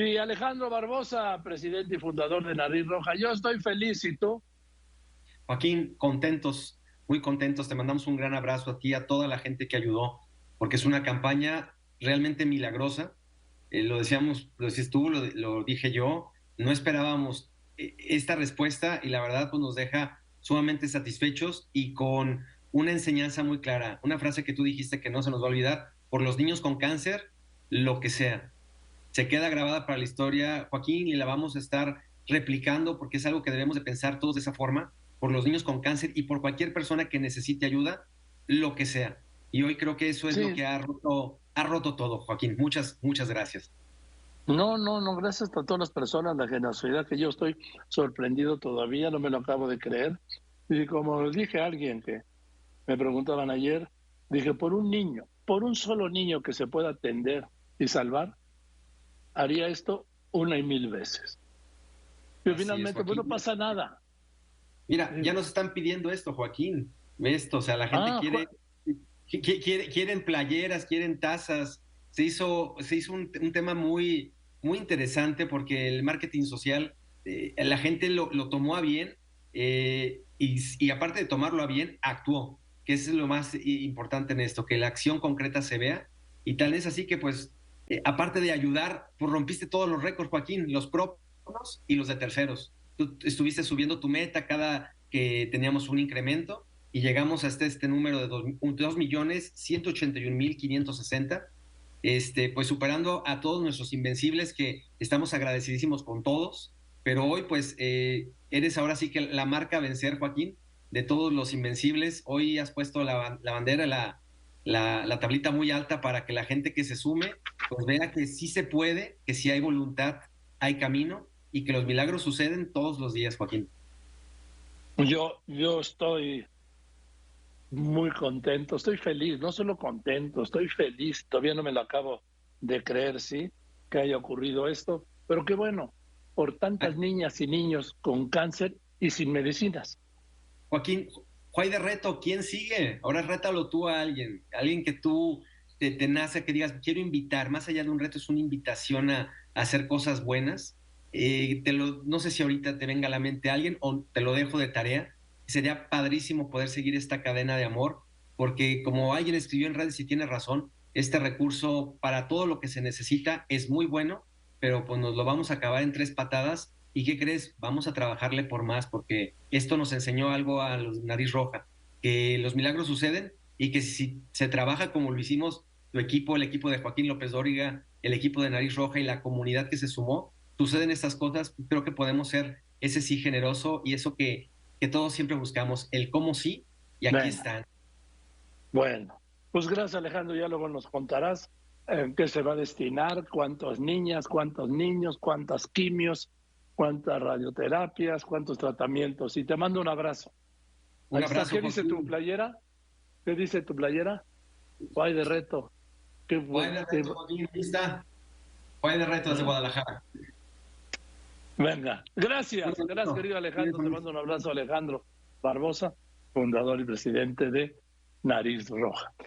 Y Alejandro Barbosa, presidente y fundador de Nariz Roja. Yo estoy feliz, ¿y tú? Joaquín, contentos, muy contentos. Te mandamos un gran abrazo a ti, a toda la gente que ayudó, porque es una campaña realmente milagrosa. Eh, lo decíamos, lo decías tú, lo, lo dije yo. No esperábamos eh, esta respuesta y la verdad pues nos deja sumamente satisfechos y con una enseñanza muy clara, una frase que tú dijiste que no se nos va a olvidar, por los niños con cáncer, lo que sea. Se queda grabada para la historia, Joaquín, y la vamos a estar replicando porque es algo que debemos de pensar todos de esa forma, por los niños con cáncer y por cualquier persona que necesite ayuda, lo que sea. Y hoy creo que eso es lo que ha roto, ha roto todo, Joaquín. Muchas, muchas gracias. No, no, no, gracias a todas las personas, la generosidad que yo estoy sorprendido todavía, no me lo acabo de creer. Y como dije a alguien que me preguntaban ayer, dije, por un niño, por un solo niño que se pueda atender y salvar, haría esto una y mil veces. Y finalmente, pues no pasa nada. Mira, ya nos están pidiendo esto, Joaquín. Esto, o sea, la gente ah, quiere, quiere, quieren playeras, quieren tazas. Se hizo, se hizo un, tema muy, muy interesante porque el marketing social, eh, la gente lo, lo, tomó a bien eh, y, y, aparte de tomarlo a bien, actuó, que es lo más importante en esto, que la acción concreta se vea. Y tal es así que, pues, eh, aparte de ayudar, pues rompiste todos los récords, Joaquín, los propios y los de terceros tú estuviste subiendo tu meta cada que teníamos un incremento y llegamos hasta este número de 2.181.560, este, pues superando a todos nuestros invencibles que estamos agradecidísimos con todos, pero hoy pues eh, eres ahora sí que la marca a vencer, Joaquín, de todos los invencibles. Hoy has puesto la, bandera, la, la, la, tablita muy alta para que la gente que se sume pues vea que sí se puede, que si hay voluntad, hay camino y que los milagros suceden todos los días, Joaquín. Yo, yo estoy muy contento, estoy feliz, no solo contento, estoy feliz, todavía no me lo acabo de creer, sí, que haya ocurrido esto, pero qué bueno, por tantas ah. niñas y niños con cáncer y sin medicinas. Joaquín, Juay de reto, ¿quién sigue? Ahora rétalo tú a alguien, alguien que tú te, te nace, que digas, quiero invitar, más allá de un reto, es una invitación a hacer cosas buenas eh, te lo, no sé si ahorita te venga a la mente alguien o te lo dejo de tarea. Sería padrísimo poder seguir esta cadena de amor, porque como alguien escribió en redes y tiene razón, este recurso para todo lo que se necesita es muy bueno, pero pues nos lo vamos a acabar en tres patadas. ¿Y qué crees? Vamos a trabajarle por más, porque esto nos enseñó algo a los Nariz Roja, que los milagros suceden y que si se trabaja como lo hicimos tu equipo, el equipo de Joaquín López Dóriga, el equipo de Nariz Roja y la comunidad que se sumó, suceden estas cosas, creo que podemos ser ese sí generoso y eso que, que todos siempre buscamos, el cómo sí, y aquí están. Bueno, pues gracias Alejandro, ya luego nos contarás en qué se va a destinar, cuántas niñas, cuántos niños, cuántas quimios, cuántas radioterapias, cuántos tratamientos. Y te mando un abrazo. Un abrazo ¿Qué dice tu playera? ¿Qué dice tu playera? Guay de reto. Qué bueno. de reto, de reto desde Guadalajara. Venga, gracias, gracias querido Alejandro. Te mando un abrazo, Alejandro Barbosa, fundador y presidente de Nariz Roja.